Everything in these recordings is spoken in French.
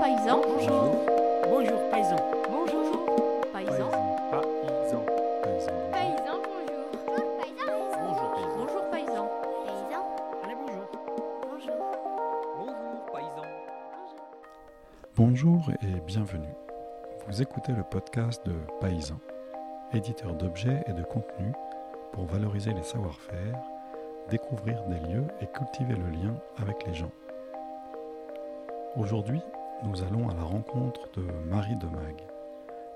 paysan. Bonjour. Bonjour paysan. Bonjour paysan. Paysan. Paysan, bonjour. Bonjour paysan. Bonjour paysan. Allez bonjour. Bonjour paysan. Bonjour et bienvenue. Vous écoutez le podcast de Paysan, éditeur d'objets et de contenus pour valoriser les savoir-faire, découvrir des lieux et cultiver le lien avec les gens. Aujourd'hui, nous allons à la rencontre de Marie Demag,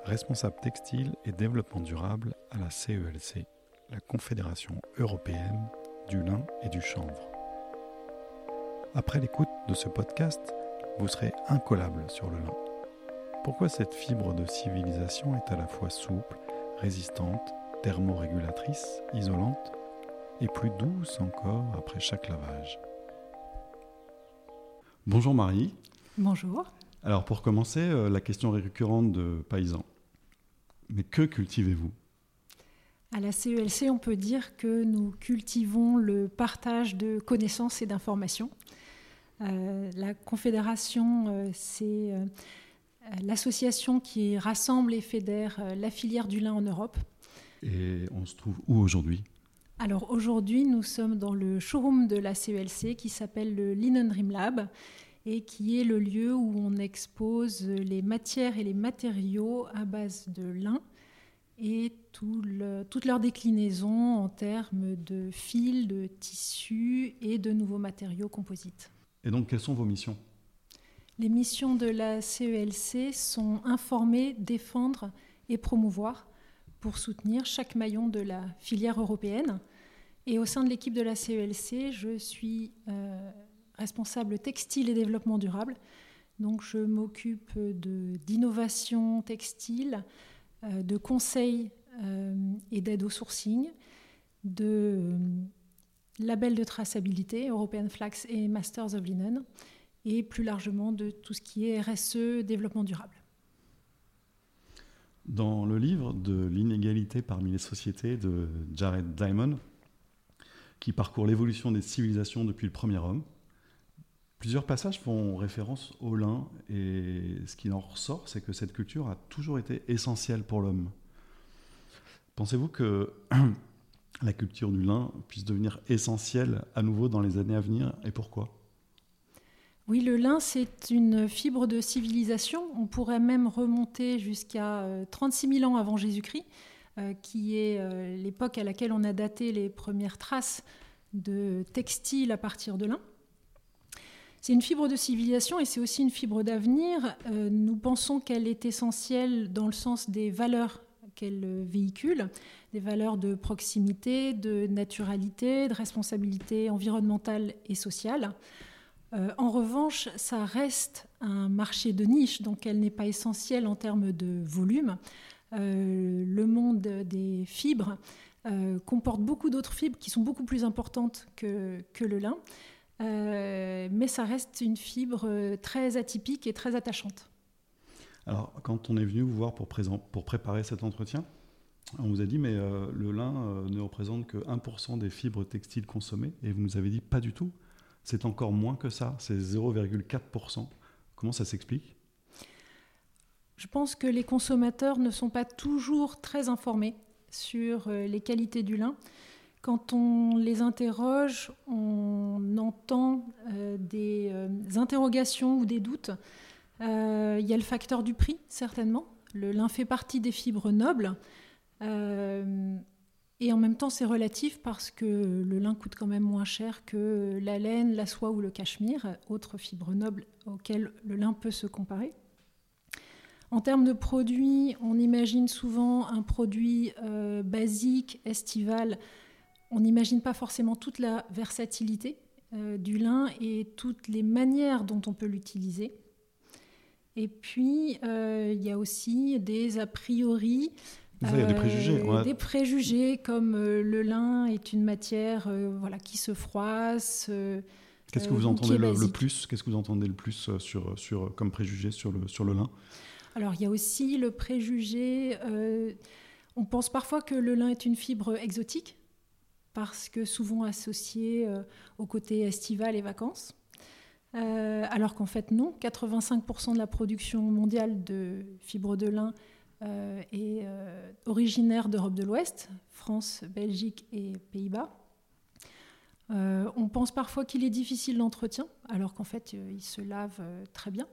responsable textile et développement durable à la CELC, la Confédération européenne du lin et du chanvre. Après l'écoute de ce podcast, vous serez incollable sur le lin. Pourquoi cette fibre de civilisation est à la fois souple, résistante, thermorégulatrice, isolante et plus douce encore après chaque lavage? Bonjour Marie. Bonjour. Alors pour commencer, euh, la question récurrente de paysan. Mais que cultivez-vous? À la CELC, on peut dire que nous cultivons le partage de connaissances et d'informations. Euh, la Confédération, euh, c'est euh, l'association qui rassemble et fédère la filière du lin en Europe. Et on se trouve où aujourd'hui? Alors aujourd'hui, nous sommes dans le showroom de la CELC qui s'appelle le Linen Dream Lab et qui est le lieu où on expose les matières et les matériaux à base de lin et tout le- toute leur déclinaison en termes de fils, de tissus et de nouveaux matériaux composites. Et donc quelles sont vos missions? Les missions de la CELC sont informer, défendre et promouvoir pour soutenir chaque maillon de la filière européenne. Et au sein de l'équipe de la CELC, je suis euh, responsable textile et développement durable. Donc je m'occupe d'innovation textile, euh, de conseils euh, et d'aide au sourcing, de euh, labels de traçabilité, European Flax et Masters of Linen, et plus largement de tout ce qui est RSE, développement durable. Dans le livre de l'inégalité parmi les sociétés de Jared Diamond, qui parcourt l'évolution des civilisations depuis le premier homme, plusieurs passages font référence au lin et ce qui en ressort, c'est que cette culture a toujours été essentielle pour l'homme. Pensez-vous que la culture du lin puisse devenir essentielle à nouveau dans les années à venir et pourquoi? Oui, le lin, c'est une fibre de civilisation. On pourrait même remonter jusqu'à euh, 36 000 ans avant Jésus-Christ, euh, qui est euh, l'époque à laquelle on a daté les premières traces de textiles à partir de lin. C'est une fibre de civilisation et c'est aussi une fibre d'avenir. Euh, nous pensons qu'elle est essentielle dans le sens des valeurs qu'elle véhicule, des valeurs de proximité, de naturalité, de responsabilité environnementale et sociale. Euh, en revanche, ça reste un marché de niche, donc elle n'est pas essentielle en termes de volume. Euh, le monde des fibres comporte beaucoup d'autres fibres qui sont beaucoup plus importantes que, le lin, mais ça reste une fibre euh, très atypique et très attachante. Alors, quand on est venu vous voir pour, présent- pour préparer cet entretien, on vous a dit, mais euh, le lin euh, ne représente que 1% des fibres textiles consommées, et vous nous avez dit, pas du tout, c'est encore moins que ça, c'est 0,4%. Comment ça s'explique? Je pense que les consommateurs ne sont pas toujours très informés sur euh, les qualités du lin. Quand on les interroge, on entend euh, des euh, interrogations ou des doutes. Euh, Il y a le facteur du prix, certainement. Le lin fait partie des fibres nobles. Et en même temps, c'est relatif parce que le lin coûte quand même moins cher que la laine, la soie ou le cachemire, autres fibres nobles auxquelles le lin peut se comparer. En termes de produits, on imagine souvent un produit basique, estival. On n'imagine pas forcément toute la versatilité euh, du lin et toutes les manières dont on peut l'utiliser. Et puis, euh, il y a aussi des a priori. Ça, il y a des préjugés. euh, a- Des préjugés comme le lin est une matière voilà, qui se froisse. Qu'est-ce que vous ou entendez le, le plus? Qu'est-ce que vous entendez le plus sur, sur, comme préjugé sur le, sur le lin? Alors, il y a aussi le préjugé. on pense parfois que le lin est une fibre exotique, parce que souvent associée euh, au côté estival et vacances. Euh, alors qu'en fait non, 85% de la production mondiale de fibres de lin euh, est originaire d'Europe de l'Ouest, France, Belgique et Pays-Bas. on pense parfois qu'il est difficile d'entretien, alors qu'en fait il se lave très bien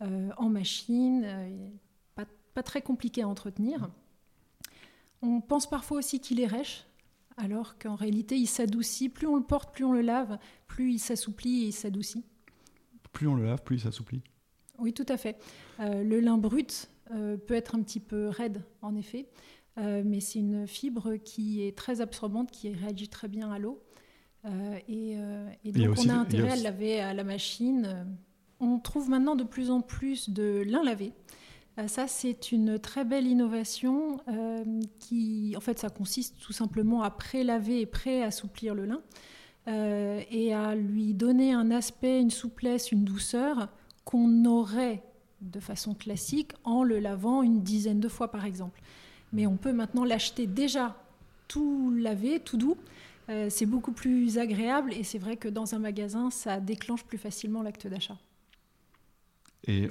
en machine, pas, pas, très compliqué à entretenir. On pense parfois aussi qu'il est rêche, alors qu'en réalité il s'adoucit. Plus on le porte, plus on le lave, plus il s'assouplit et il s'adoucit plus on le lave, plus il s'assouplit. Oui, tout à fait. Euh, le lin brut euh, peut être un petit peu raide, en effet, euh, mais c'est une fibre qui est très absorbante, qui réagit très bien à l'eau. et, donc, on a intérêt à le laver à la machine. On trouve maintenant de plus en plus de lin lavé. Ça, c'est une très belle innovation qui, en fait, ça consiste tout simplement à pré-laver et pré-assouplir le lin. Euh, et à lui donner un aspect, une souplesse, une douceur qu'on aurait de façon classique en le lavant une dizaine de fois par exemple. Mais on peut maintenant l'acheter déjà tout lavé, tout doux. Euh, c'est beaucoup plus agréable et c'est vrai que dans un magasin, ça déclenche plus facilement l'acte d'achat. Et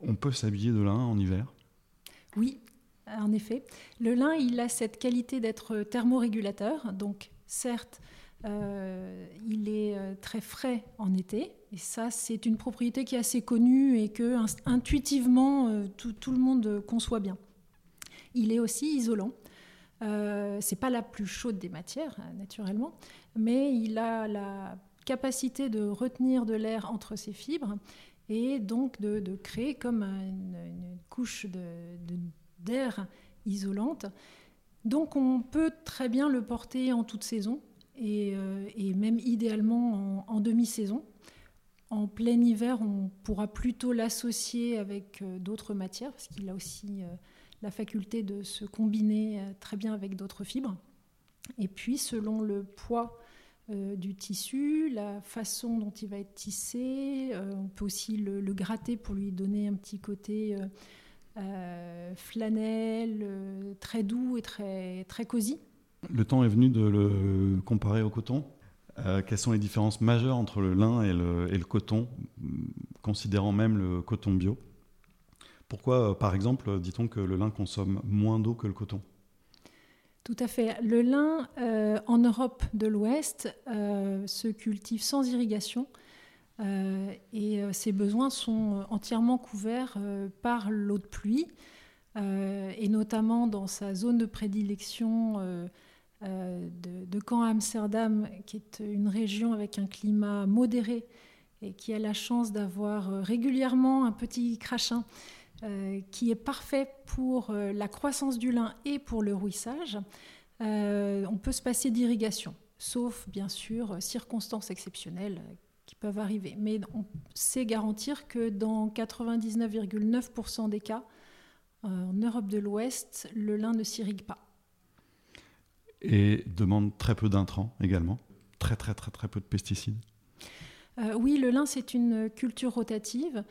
on peut s'habiller de lin en hiver? Oui, en effet. Le lin, il a cette qualité d'être thermorégulateur. Donc, certes, euh, il est euh, très frais en été. Et ça, c'est une propriété qui est assez connue et que intuitivement, euh, tout, le monde conçoit bien. Il est aussi isolant. Euh, c'est pas la plus chaude des matières, naturellement, mais il a la capacité de retenir de l'air entre ses fibres et donc de, créer comme une, couche d'air isolante. Donc on peut très bien le porter en toute saison euh, et, même idéalement en, demi-saison. En plein hiver, on pourra plutôt l'associer avec euh, d'autres matières, parce qu'il a aussi euh, la faculté de se combiner très bien avec d'autres fibres. Et puis, selon le poids du tissu, la façon dont il va être tissé, on peut aussi le, le, gratter pour lui donner un petit côté flanelle, très doux et très, très cosy. Le temps est venu de le comparer au coton. Euh, quelles sont les différences majeures entre le lin et le, coton, considérant même le coton bio? Pourquoi, euh, par exemple, dit-on que le lin consomme moins d'eau que le coton? Tout à fait. Le lin, euh, en Europe de l'Ouest, se cultive sans irrigation et ses besoins sont entièrement couverts par l'eau de pluie et notamment dans sa zone de prédilection euh, de, Caen Amsterdam, qui est une région avec un climat modéré et qui a la chance d'avoir euh, régulièrement un petit crachin euh, qui est parfait pour la croissance du lin et pour le rouissage, on peut se passer d'irrigation, sauf bien sûr circonstances exceptionnelles qui peuvent arriver. Mais on sait garantir que dans 99,9% des cas, en Europe de l'Ouest, le lin ne s'irrigue pas et demande très peu d'intrants également, très très très très peu de pesticides. Euh, oui, le lin c'est une culture rotative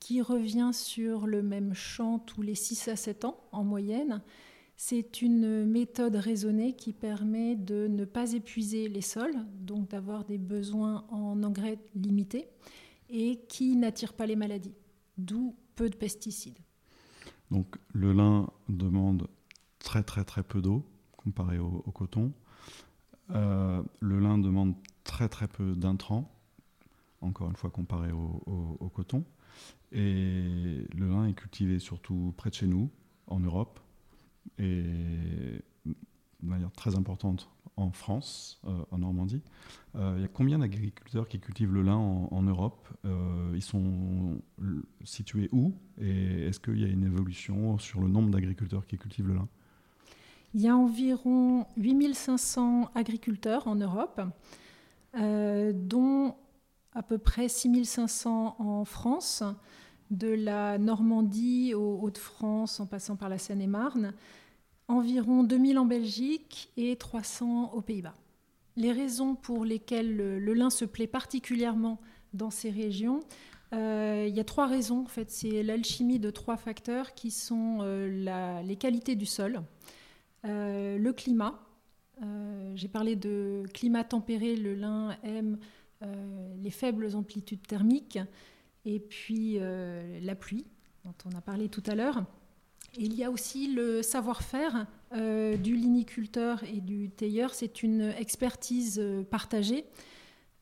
qui revient sur le même champ tous les 6 à 7 ans en moyenne. C'est une méthode raisonnée qui permet de ne pas épuiser les sols, donc d'avoir des besoins en engrais limités, et qui n'attire pas les maladies, d'où peu de pesticides. Donc le lin demande très très très peu d'eau, comparé au, coton. Euh, le lin demande très très peu d'intrants, encore une fois comparé au, coton. Et le lin est cultivé surtout près de chez nous, en Europe, et de manière très importante en France, euh, en Normandie. Euh, il y a combien d'agriculteurs qui cultivent le lin en, Europe? Ils sont situés où? Et est-ce qu'il y a une évolution sur le nombre d'agriculteurs qui cultivent le lin? Il y a environ 8500 agriculteurs en Europe, euh, dont à peu près 6500 en France, de la Normandie aux Hauts-de-France en passant par la Seine-et-Marne, environ 2000 en Belgique et 300 aux Pays-Bas. Les raisons pour lesquelles le, lin se plaît particulièrement dans ces régions, euh, il y a trois raisons. En fait, c'est l'alchimie de trois facteurs qui sont euh, les qualités du sol, euh, le climat. J'ai parlé de climat tempéré. Le lin aime les faibles amplitudes thermiques et puis la pluie, dont on a parlé tout à l'heure. Il y a aussi le savoir-faire du liniculteur et du tailleur. C'est une expertise partagée.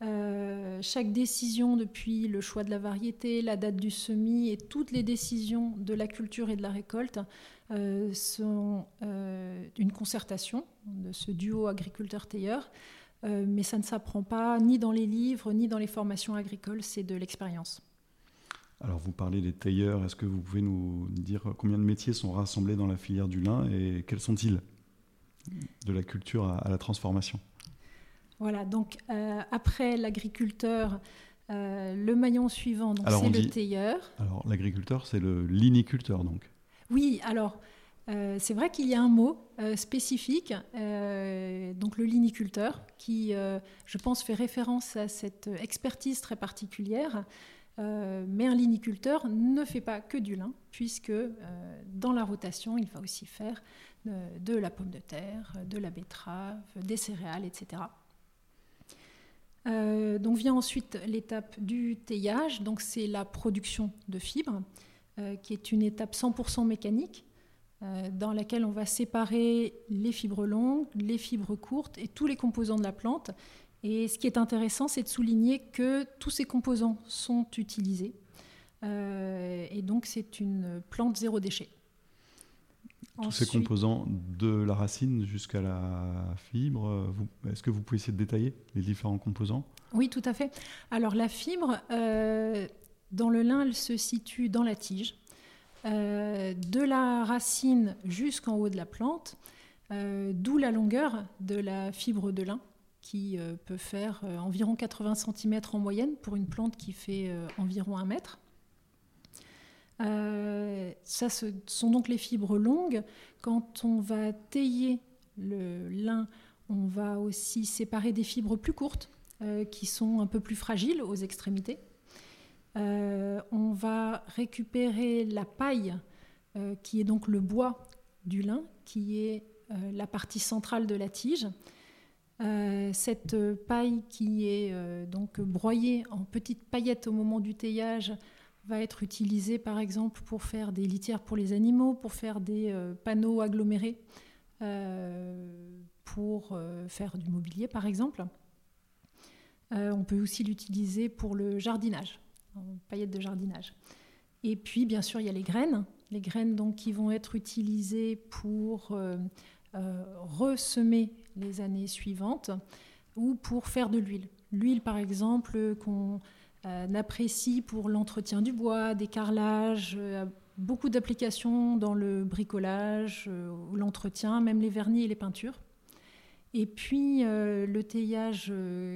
chaque décision depuis le choix de la variété, la date du semis et toutes les décisions de la culture et de la récolte euh, sont euh, une concertation de ce duo agriculteur-tailleur, euh, mais ça ne s'apprend pas ni dans les livres ni dans les formations agricoles, c'est de l'expérience. Alors vous parlez des tailleurs, est-ce que vous pouvez nous dire combien de métiers sont rassemblés dans la filière du lin et quels sont-ils de la culture à, la transformation? Voilà, donc après l'agriculteur, le maillon suivant, c'est le tailleur. Alors l'agriculteur, c'est le liniculteur donc oui, alors euh, c'est vrai qu'il y a un mot euh, spécifique, euh, donc le liniculteur, qui, je pense, fait référence à cette expertise très particulière. mais un liniculteur ne fait pas que du lin, puisque dans la rotation, il va aussi faire de la pomme de terre, de la betterave, des céréales, etc. donc vient ensuite l'étape du teillage, donc c'est la production de fibres. Qui est une étape 100% mécanique, dans laquelle on va séparer les fibres longues, les fibres courtes et tous les composants de la plante. Et ce qui est intéressant, c'est de souligner que tous ces composants sont utilisés. Euh, et donc, c'est une plante zéro déchet. Tous ces composants de la racine jusqu'à la fibre, est-ce que vous pouvez essayer de détailler les différents composants? Oui, tout à fait. Alors la fibre, dans le lin, elle se situe dans la tige, euh, de la racine jusqu'en haut de la plante, euh, d'où la longueur de la fibre de lin qui euh, peut faire environ 80 cm en moyenne pour une plante qui fait environ 1 mètre. ce sont donc les fibres longues. Quand on va tailler le lin, on va aussi séparer des fibres plus courtes qui sont un peu plus fragiles aux extrémités. Euh, on va récupérer la paille, euh, qui est donc le bois du lin, qui est euh, la partie centrale de la tige. cette paille qui est donc broyée en petites paillettes au moment du teillage va être utilisée par exemple pour faire des litières pour les animaux, pour faire des panneaux agglomérés, pour faire du mobilier par exemple. on peut aussi l'utiliser pour le jardinage paillettes de jardinage. Et puis, bien sûr, il y a les graines. Les graines donc, qui vont être utilisées pour euh, euh, ressemer les années suivantes ou pour faire de l'huile. L'huile, par exemple, qu'on euh, apprécie pour l'entretien du bois, des carrelages, beaucoup d'applications dans le bricolage, l'entretien, même les vernis et les peintures. Et puis, le teillage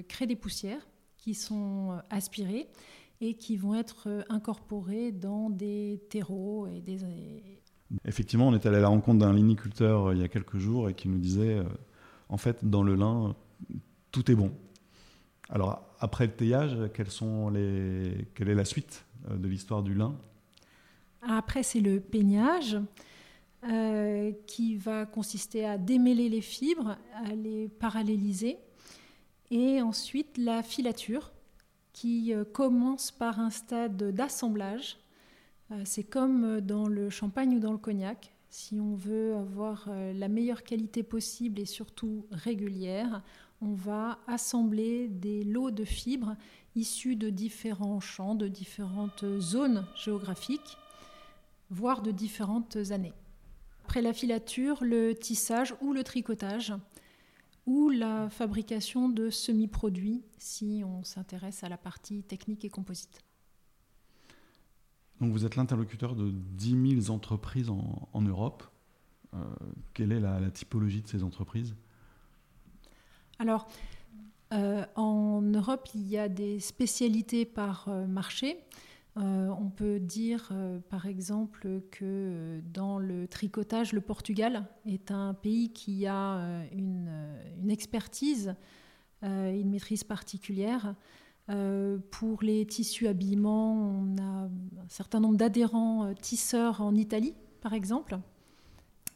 crée des poussières qui sont aspirées et qui vont être euh, incorporés dans des terreaux et des... Effectivement, on est allé à la rencontre d'un liniculteur euh, il y a quelques jours et qui nous disait, euh, en fait, dans le lin, tout est bon. Alors, après le teillage, quelles sont les... quelle est la suite de l'histoire du lin? Après, c'est le peignage. qui va consister à démêler les fibres, à les paralléliser, et ensuite la filature, qui euh, commence par un stade d'assemblage. Euh, c'est comme euh, dans le champagne ou dans le cognac. Si on veut avoir la meilleure qualité possible et surtout régulière, on va assembler des lots de fibres issus de différents champs, de différentes zones géographiques, voire de différentes années. Après la filature, le tissage ou le tricotage ou la fabrication de semi-produits si on s'intéresse à la partie technique et composite. Donc vous êtes l'interlocuteur de 10 000 entreprises en, Europe. Euh, quelle est la, typologie de ces entreprises? Alors, euh, en Europe, il y a des spécialités par euh, marché. Euh, on peut dire euh, par exemple que euh, dans le tricotage, le Portugal est un pays qui a une, expertise, une maîtrise particulière. pour les tissus habillement, on a un certain nombre d'adhérents tisseurs en Italie, par exemple.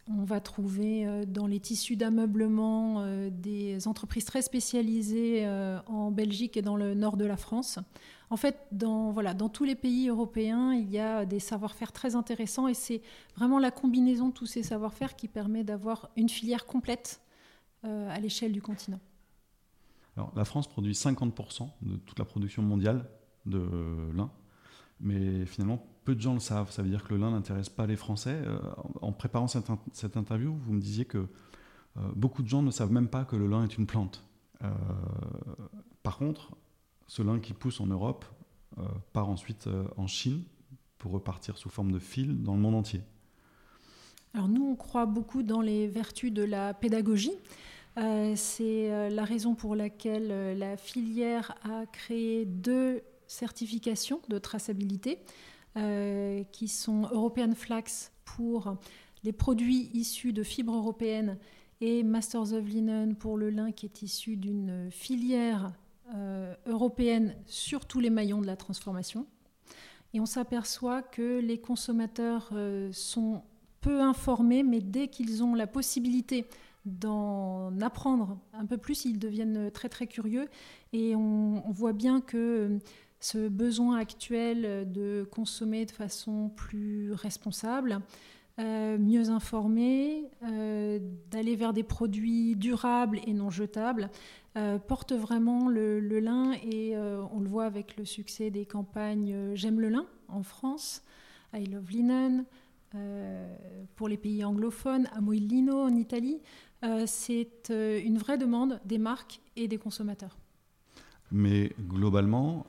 On va trouver dans les tissus d'ameublement des entreprises très spécialisées en Belgique et dans le nord de la France. En fait, dans, voilà, dans tous les pays européens, il y a des savoir-faire très intéressants et c'est vraiment la combinaison de tous ces savoir-faire qui permet d'avoir une filière complète à l'échelle du continent. La France produit 50% de toute la production mondiale de lin, mais finalement, peu de gens le savent. Ça veut dire que le lin n'intéresse pas les Français. Euh, en préparant cette, interview, vous me disiez que euh, beaucoup de gens ne savent même pas que le lin est une plante. Euh, par contre, ce lin qui pousse en Europe part ensuite en Chine pour repartir sous forme de fil dans le monde entier. Alors nous, on croit beaucoup dans les vertus de la pédagogie. C'est la raison pour laquelle la filière a créé deux certifications de traçabilité. Euh, qui sont European Flax pour les produits issus de fibres européennes et Masters of Linen pour le lin qui est issu d'une filière euh, européenne sur tous les maillons de la transformation. Et on s'aperçoit que les consommateurs euh, sont peu informés, mais dès qu'ils ont la possibilité d'en apprendre un peu plus, ils deviennent très très curieux. Et on, on voit bien que ce besoin actuel de consommer de façon plus responsable, euh, mieux informé, euh, d'aller vers des produits durables et non jetables, euh, porte vraiment le, lin et on le voit avec le succès des campagnes J'aime le lin en France, I Love Linen, pour les pays anglophones, Amo il Lino en Italie. C'est une vraie demande des marques et des consommateurs. Mais globalement,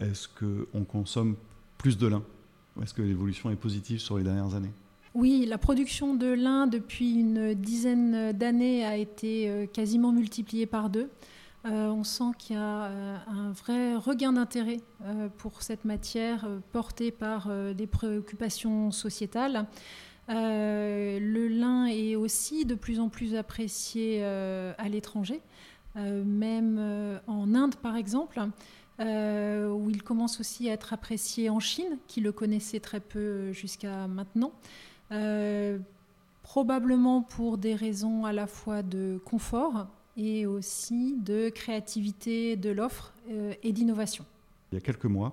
est-ce qu'on consomme plus de lin Est-ce que l'évolution est positive sur les dernières années? Oui, la production de lin depuis une dizaine d'années a été euh, quasiment multipliée par deux. Euh, on sent qu'il y a un vrai regain d'intérêt pour cette matière portée par des préoccupations sociétales. le lin est aussi de plus en plus apprécié à l'étranger. Euh, même euh, en Inde par exemple, euh, où il commence aussi à être apprécié en Chine, qui le connaissait très peu jusqu'à maintenant probablement pour des raisons à la fois de confort et aussi de créativité de l'offre et d'innovation. Il y a quelques mois,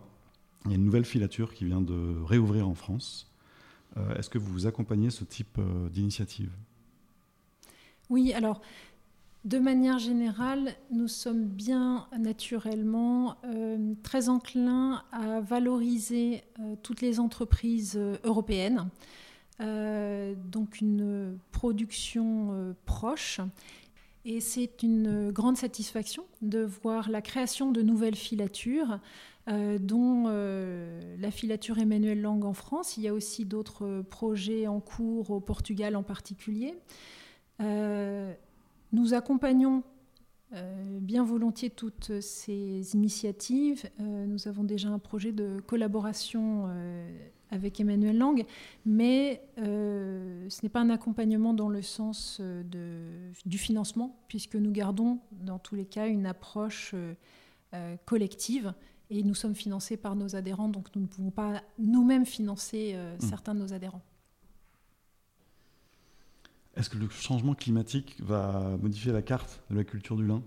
il y a une nouvelle filature qui vient de réouvrir en France. Est-ce que vous accompagnez ce type d'initiative? Oui, alors de manière générale, nous sommes bien naturellement euh, très enclins à valoriser euh, toutes les entreprises euh, européennes, donc une production proche. Et c'est une grande satisfaction de voir la création de nouvelles filatures, dont la filature Emmanuel Lang en France. Il y a aussi d'autres projets en cours au Portugal en particulier. Nous accompagnons euh, bien volontiers toutes ces initiatives. Euh, nous avons déjà un projet de collaboration euh, avec Emmanuel Lang, mais ce n'est pas un accompagnement dans le sens du financement, puisque nous gardons dans tous les cas une approche collective et nous sommes financés par nos adhérents, donc nous ne pouvons pas nous-mêmes financer mmh. certains de nos adhérents. Est-ce que le changement climatique va modifier la carte de la culture du lin?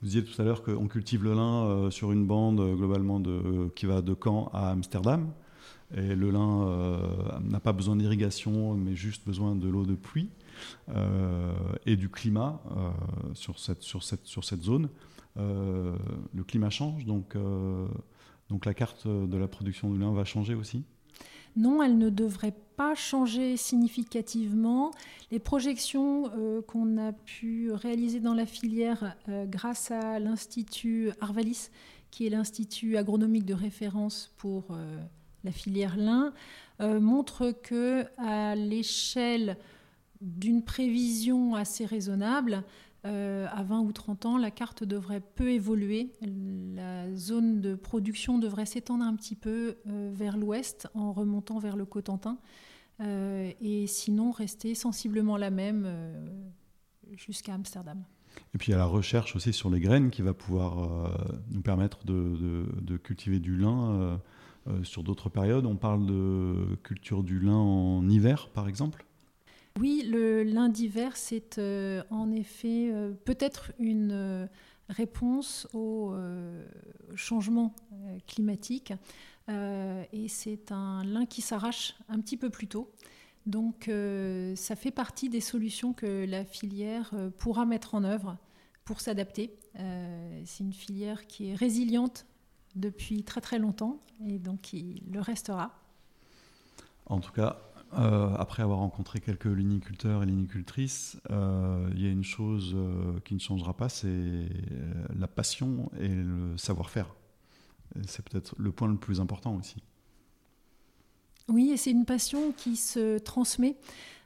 Vous disiez tout à l'heure qu'on cultive le lin euh, sur une bande euh, globalement de, qui va de Caen à Amsterdam. Et le lin euh, n'a pas besoin d'irrigation, mais juste besoin de l'eau de pluie et du climat sur, cette, zone. le climat change, donc la carte de la production du lin va changer aussi? Non, elle ne devrait pas changer significativement. Les projections euh, qu'on a pu réaliser dans la filière euh, grâce à l'Institut Arvalis, qui est l'Institut agronomique de référence pour euh, la filière lin, montrent que à l'échelle d'une prévision assez raisonnable, euh, à 20 ou 30 ans, la carte devrait peu évoluer. La zone de production devrait s'étendre un petit peu euh, vers l'ouest en remontant vers le Cotentin. Euh, et sinon rester sensiblement la même jusqu'à Amsterdam. Et puis il y a la recherche aussi sur les graines qui va pouvoir nous permettre de, cultiver du lin sur d'autres périodes. On parle de culture du lin en hiver, par exemple Oui, le lin d'hiver, c'est en effet peut-être une réponse au changement climatique. et c'est un lin qui s'arrache un petit peu plus tôt. Donc euh, ça fait partie des solutions que la filière euh, pourra mettre en œuvre pour s'adapter. Euh, c'est une filière qui est résiliente depuis très très longtemps et donc qui le restera. En tout cas, après avoir rencontré quelques liniculteurs et linicultrices, il y a une chose qui ne changera pas, c'est la passion et le savoir-faire. C'est peut-être le point le plus important aussi. Oui, et c'est une passion qui se transmet.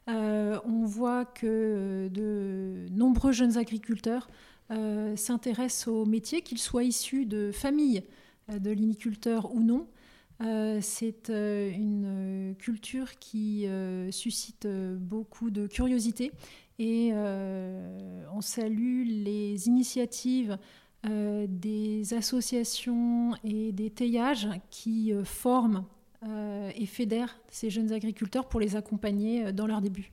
Euh, on voit que de nombreux jeunes agriculteurs euh, s'intéressent au métier, qu'ils soient issus de familles euh, de liniculteurs ou non. C'est une culture qui suscite beaucoup de curiosité et on salue les initiatives des associations et des teillages qui forment euh, et fédère ces jeunes agriculteurs pour les accompagner euh, dans leur début.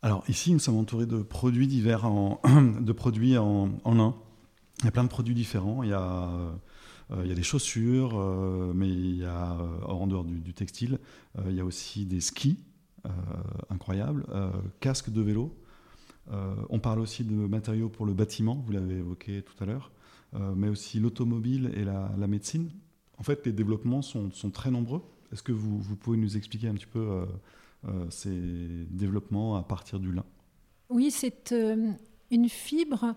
Alors ici, nous sommes entourés de produits divers, en, de produits en, en. Il y a plein de produits différents. Il y a, euh, il y a des chaussures, mais il y a, en dehors du, textile, il y a aussi des skis incroyables, casques de vélo. on parle aussi de matériaux pour le bâtiment, vous l'avez évoqué tout à l'heure, mais aussi l'automobile et la, médecine. En fait, les développements sont, très nombreux. Est-ce que vous, pouvez nous expliquer un petit peu euh, euh, ces développements à partir du lin? Oui, c'est euh, une fibre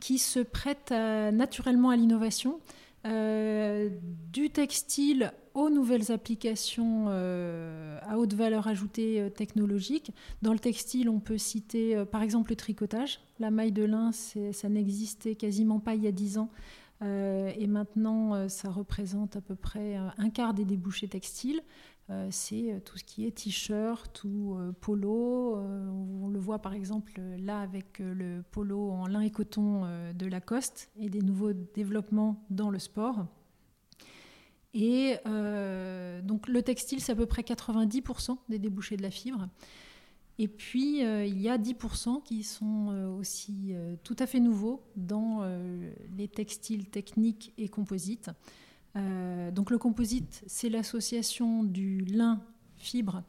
qui se prête naturellement à l'innovation. Du textile aux nouvelles applications à haute valeur ajoutée technologique. Dans le textile, on peut citer par exemple le tricotage. La maille de lin, ça n'existait quasiment pas il y a dix ans. Euh, et maintenant, euh, ça représente à peu près euh, un quart des débouchés textiles. C'est tout ce qui est t-shirt ou polo. on le voit par exemple là avec le polo en lin et coton de Lacoste et des nouveaux développements dans le sport. Et donc le textile, c'est à peu près 90% des débouchés de la fibre. Et puis, euh, il y a 10% qui sont euh, aussi euh, tout à fait nouveaux dans les textiles techniques et composites. Donc le composite, c'est l'association du lin fibre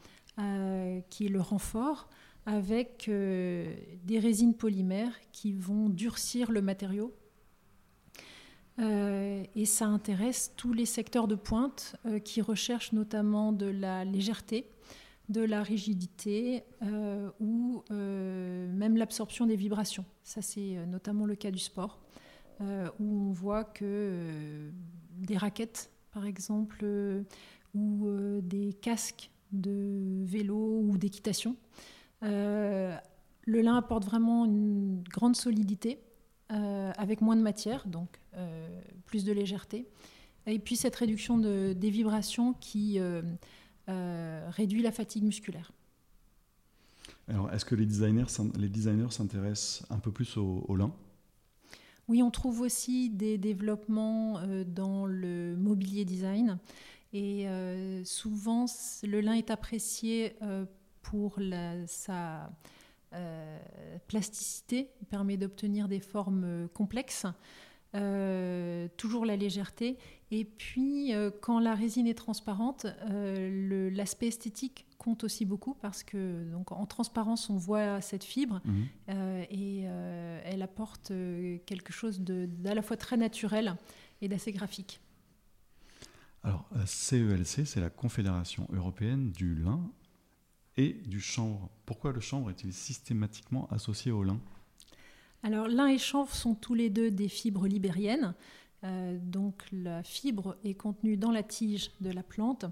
qui est le renfort avec des résines polymères qui vont durcir le matériau. et ça intéresse tous les secteurs de pointe qui recherchent notamment de la légèreté, de la rigidité euh, ou euh, même l'absorption des vibrations. Ça, c'est euh, notamment le cas du sport, où on voit que des raquettes, par exemple, ou des casques de vélo ou d'équitation, le lin apporte vraiment une grande solidité, avec moins de matière, donc plus de légèreté. Et puis cette réduction de, des vibrations qui euh, réduit la fatigue musculaire. Alors, est-ce que les designers, les designers s'intéressent un peu plus au, lin? Oui, on trouve aussi des développements euh, dans le mobilier design. Et euh, souvent, le lin est apprécié pour la, sa plasticité. Il permet d'obtenir des formes complexes. Euh, toujours la légèreté. Et puis, euh, quand la résine est transparente, euh, l'aspect esthétique compte aussi beaucoup parce que donc, en transparence, on voit cette fibre mhm. et elle apporte quelque chose d'à la fois très naturel et d'assez graphique. Alors, CELC, c'est la Confédération européenne du lin et du chanvre. Pourquoi le chanvre est-il systématiquement associé au lin? Alors l'un et chanvre sont tous les deux des fibres libériennes. Euh, donc la fibre est contenue dans la tige de la plante.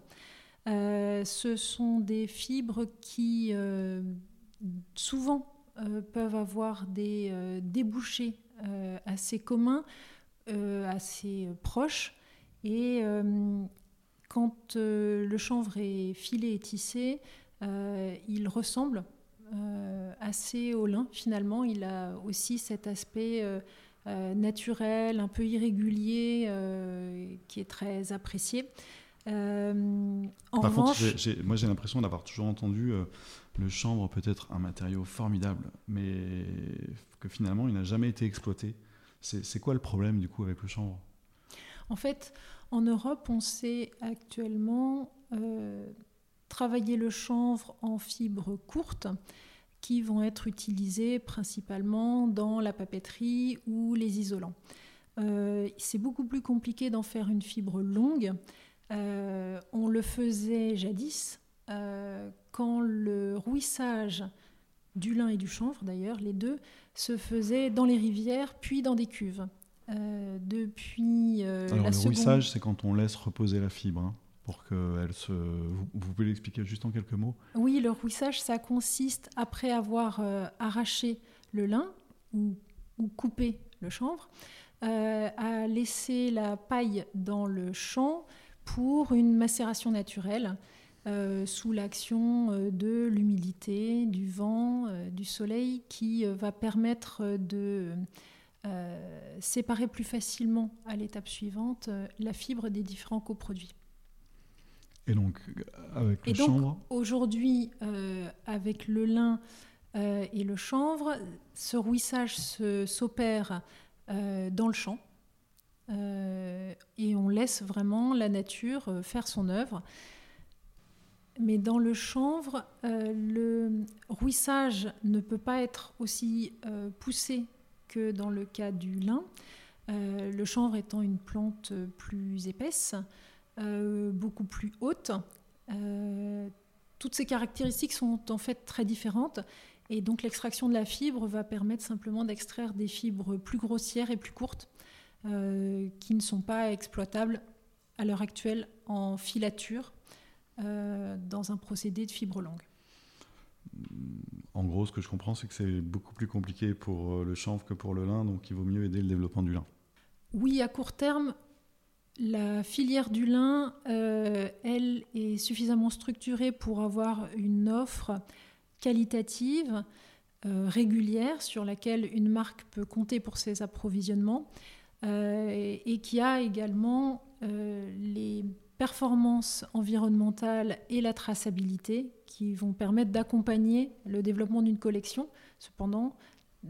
Euh, ce sont des fibres qui euh, souvent peuvent avoir des débouchés assez communs, assez proches. Et quand le chanvre est filé et tissé, il ressemble euh, assez au lin finalement. Il a aussi cet aspect euh, euh, naturel, un peu irrégulier, euh, qui est très apprécié. Euh, en Par contre, revanche, moi j'ai l'impression d'avoir toujours entendu euh, le chanvre peut être un matériau formidable, mais que finalement il n'a jamais été exploité. C'est quoi le problème du coup avec le chanvre? En fait, en Europe, on sait actuellement euh, travailler le chanvre en fibres courtes qui vont être utilisées principalement dans la papeterie ou les isolants. C'est beaucoup plus compliqué d'en faire une fibre longue. Euh, on le faisait jadis euh, quand le rouissage du lin et du chanvre, d'ailleurs, les deux, se faisait dans les rivières puis dans des cuves. Euh, depuis Alors la le seconde... rouissage, c'est quand on laisse reposer la fibre hein, pour qu'elle se. Vous, vous pouvez l'expliquer juste en quelques mots? Oui, le rouissage, ça consiste, après avoir arraché le lin ou, ou coupé le chanvre, à laisser la paille dans le champ pour une macération naturelle euh, sous l'action euh, de l'humidité, du vent, euh, du soleil, qui va permettre de euh, séparer plus facilement à l'étape suivante la fibre des différents coproduits. Et donc, avec Et le donc, chanvre, Aujourd'hui, avec le lin et le chanvre, ce rouissage se- s'opère dans le champ et on laisse vraiment la nature euh, faire son œuvre. Mais dans le chanvre, euh, le rouissage ne peut pas être aussi euh, poussé que dans le cas du lin. Euh, le chanvre étant une plante plus épaisse, euh, beaucoup plus haute. Euh, toutes ces caractéristiques sont en fait très différentes et donc l'extraction de la fibre va permettre simplement d'extraire des fibres plus grossières et plus courtes euh, qui ne sont pas exploitables à l'heure actuelle en filature euh, dans un procédé de fibre longue. en gros, ce que je comprends, c'est que c'est beaucoup plus compliqué pour euh, le chanvre que pour le lin, donc il vaut mieux aider le développement du lin. Oui, à court terme, la filière du lin, euh, elle, est suffisamment structurée pour avoir une offre qualitative, euh, régulière, sur laquelle une marque peut compter pour ses approvisionnements, et, et qui a également euh, les performances environnementales et la traçabilité qui vont permettre d'accompagner le développement d'une collection. Cependant,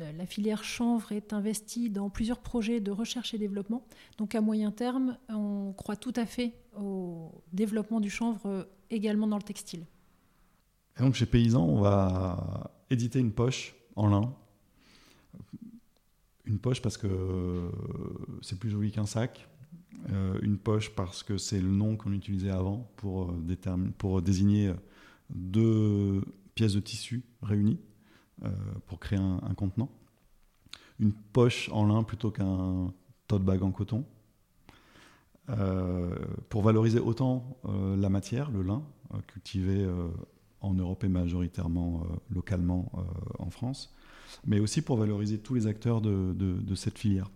euh, la filière chanvre est investie dans plusieurs projets de recherche et développement. Donc à moyen terme, on croit tout à fait au développement du chanvre euh, également dans le textile. Et donc chez Paysan, on va éditer une poche en lin. Une poche parce que euh, c'est plus joli qu'un sac. Euh, une poche parce que c'est le nom qu'on utilisait avant pour, euh, pour désigner deux pièces de tissu réunies pour créer un, contenant. Une poche en lin plutôt qu'un tote bag en coton. Pour valoriser autant la matière, le lin, cultivé en Europe et majoritairement localement en France, mais aussi pour valoriser tous les acteurs de, cette filière.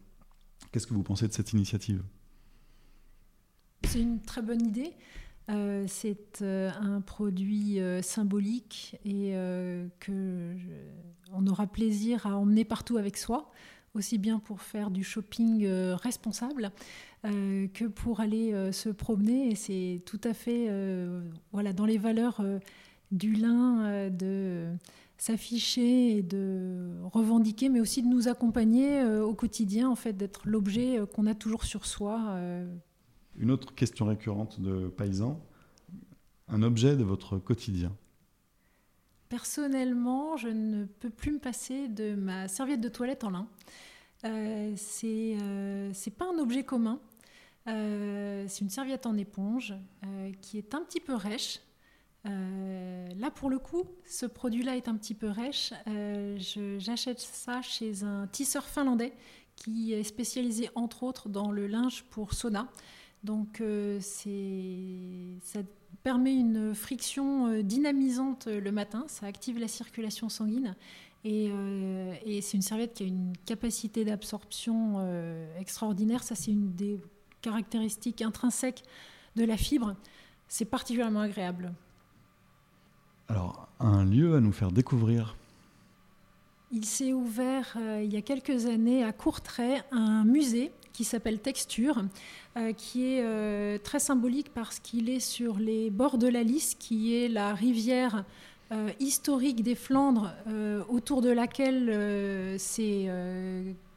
Qu'est-ce que vous pensez de cette initiative? C'est une très bonne idée. Euh, c'est euh, un produit euh, symbolique et que on aura plaisir à emmener partout avec soi, aussi bien pour faire du shopping responsable que pour aller se promener. Et c'est tout à fait voilà, dans les valeurs du lin de s'afficher et de revendiquer, mais aussi de nous accompagner euh, au quotidien, en fait, d'être l'objet euh, qu'on a toujours sur soi. euh, Une autre question récurrente de paysans, un objet de votre quotidien. Personnellement, je ne peux plus me passer de ma serviette de toilette en lin. Euh, c'est euh, c'est pas un objet commun. Euh, c'est une serviette en éponge qui est un petit peu rêche. Euh, là, pour le coup, ce produit-là est un petit peu rêche. Euh, J'achète ça chez un tisseur finlandais qui est spécialisé entre autres dans le linge pour sauna. Donc, euh, ça permet une friction dynamisante le matin, ça active la circulation sanguine et, et c'est une serviette qui a une capacité d'absorption extraordinaire. Ça, c'est une des caractéristiques intrinsèques de la fibre. C'est particulièrement agréable. Alors, un lieu à nous faire découvrir Il s'est ouvert euh, il y a quelques années à Courtrai un musée qui s'appelle Texture, euh, qui est euh, très symbolique parce qu'il est sur les bords de la Lys, qui est la rivière historique des Flandres autour de laquelle s'est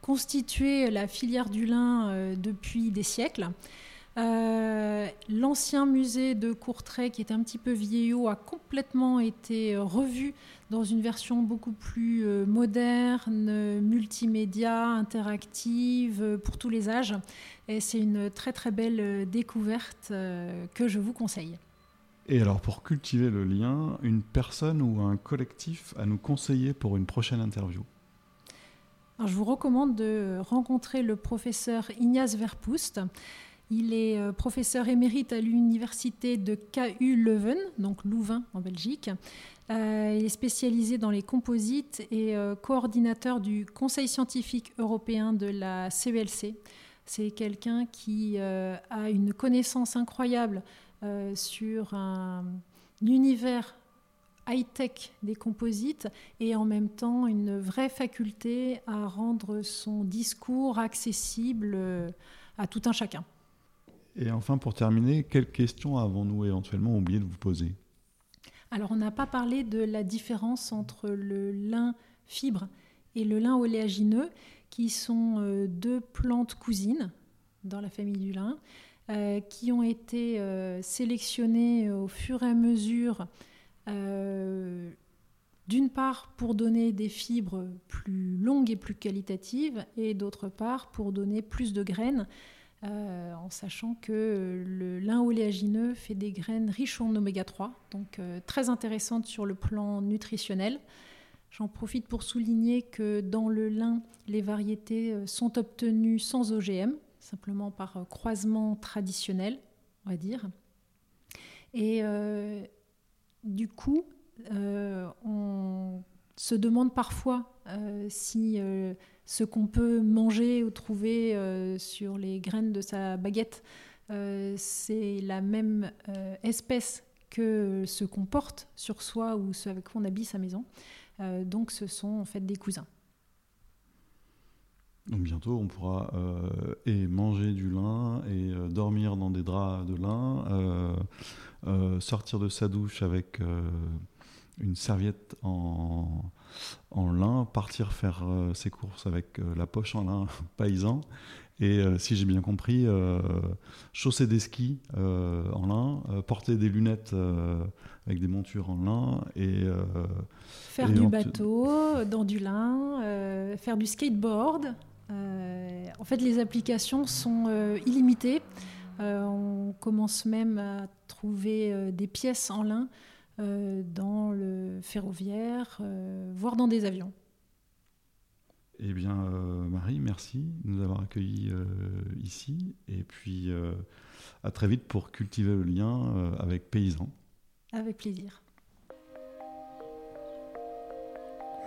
constituée la filière du lin depuis des siècles. Euh, l'ancien musée de Courtrai, qui est un petit peu vieillot, a complètement été revu dans une version beaucoup plus euh, moderne, multimédia, interactive, euh, pour tous les âges. Et c'est une très très belle découverte que je vous conseille. Et alors pour cultiver le lien, une personne ou un collectif à nous conseiller pour une prochaine interview? Je vous recommande de rencontrer le professeur Ignace Verpoust. Il est euh, professeur émérite à l'université de KU Leuven, donc Louvain en Belgique. Euh, il est spécialisé dans les composites et euh, coordinateur du Conseil scientifique européen de la CELC. C'est quelqu'un qui a une connaissance incroyable sur un, univers high-tech des composites et en même temps une vraie faculté à rendre son discours accessible à tout un chacun. Et enfin, pour terminer, quelles questions avons-nous éventuellement oublié de vous poser? Alors, on n'a pas parlé de la différence entre le lin fibre et le lin oléagineux, qui sont euh, deux plantes cousines dans la famille du lin, euh, qui ont été euh, sélectionnées au fur et à mesure, d'une part pour donner des fibres plus longues et plus qualitatives, et d'autre part pour donner plus de graines. Euh, en sachant que le lin oléagineux fait des graines riches en oméga 3, donc euh, très intéressantes sur le plan nutritionnel. J'en profite pour souligner que dans le lin, les variétés euh, sont obtenues sans OGM, simplement par croisement traditionnel, on va dire. Et du coup, on se demande parfois si ce qu'on peut manger ou trouver euh, sur les graines de sa baguette, euh, c'est la même euh, espèce que ce qu'on porte sur soi ou ce avec quoi on habille sa maison. donc ce sont en fait des cousins. Bientôt, on pourra et manger du lin et dormir dans des draps de lin, sortir de sa douche avec une serviette en, en lin, partir faire euh, ses courses avec euh, la poche en lin paysan. Et euh, si j'ai bien compris, chausser des skis en lin, porter des lunettes avec des montures en lin et faire du bateau dans du lin, faire du skateboard. en fait, les applications sont illimitées. on commence même à trouver des pièces en lin dans le ferroviaire, euh, voire dans des avions. Eh bien, euh, Marie, merci de nous avoir accueillis ici. Et puis, à très vite pour cultiver le lien avec Paysans. Avec plaisir.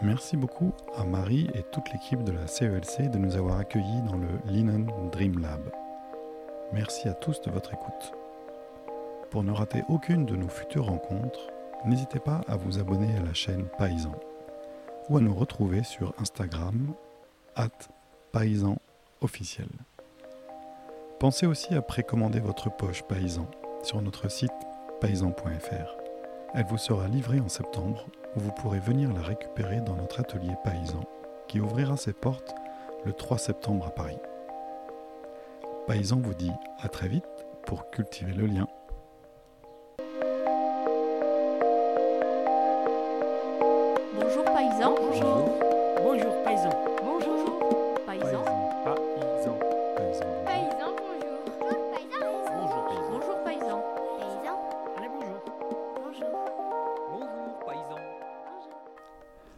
Merci beaucoup à Marie et toute l'équipe de la CELC e de nous avoir accueillis dans le Linen Dream Lab. Merci à tous de votre écoute. Pour ne rater aucune de nos futures rencontres, n'hésitez pas à vous abonner à la chaîne Paysan ou à nous retrouver sur Instagram, at paysan officiel. Pensez aussi à précommander votre poche paysan sur notre site paysan.fr. Elle vous sera livrée en septembre où vous pourrez venir la récupérer dans notre atelier paysan qui ouvrira ses portes le 3 septembre à Paris. Paysan vous dit à très vite pour cultiver le lien.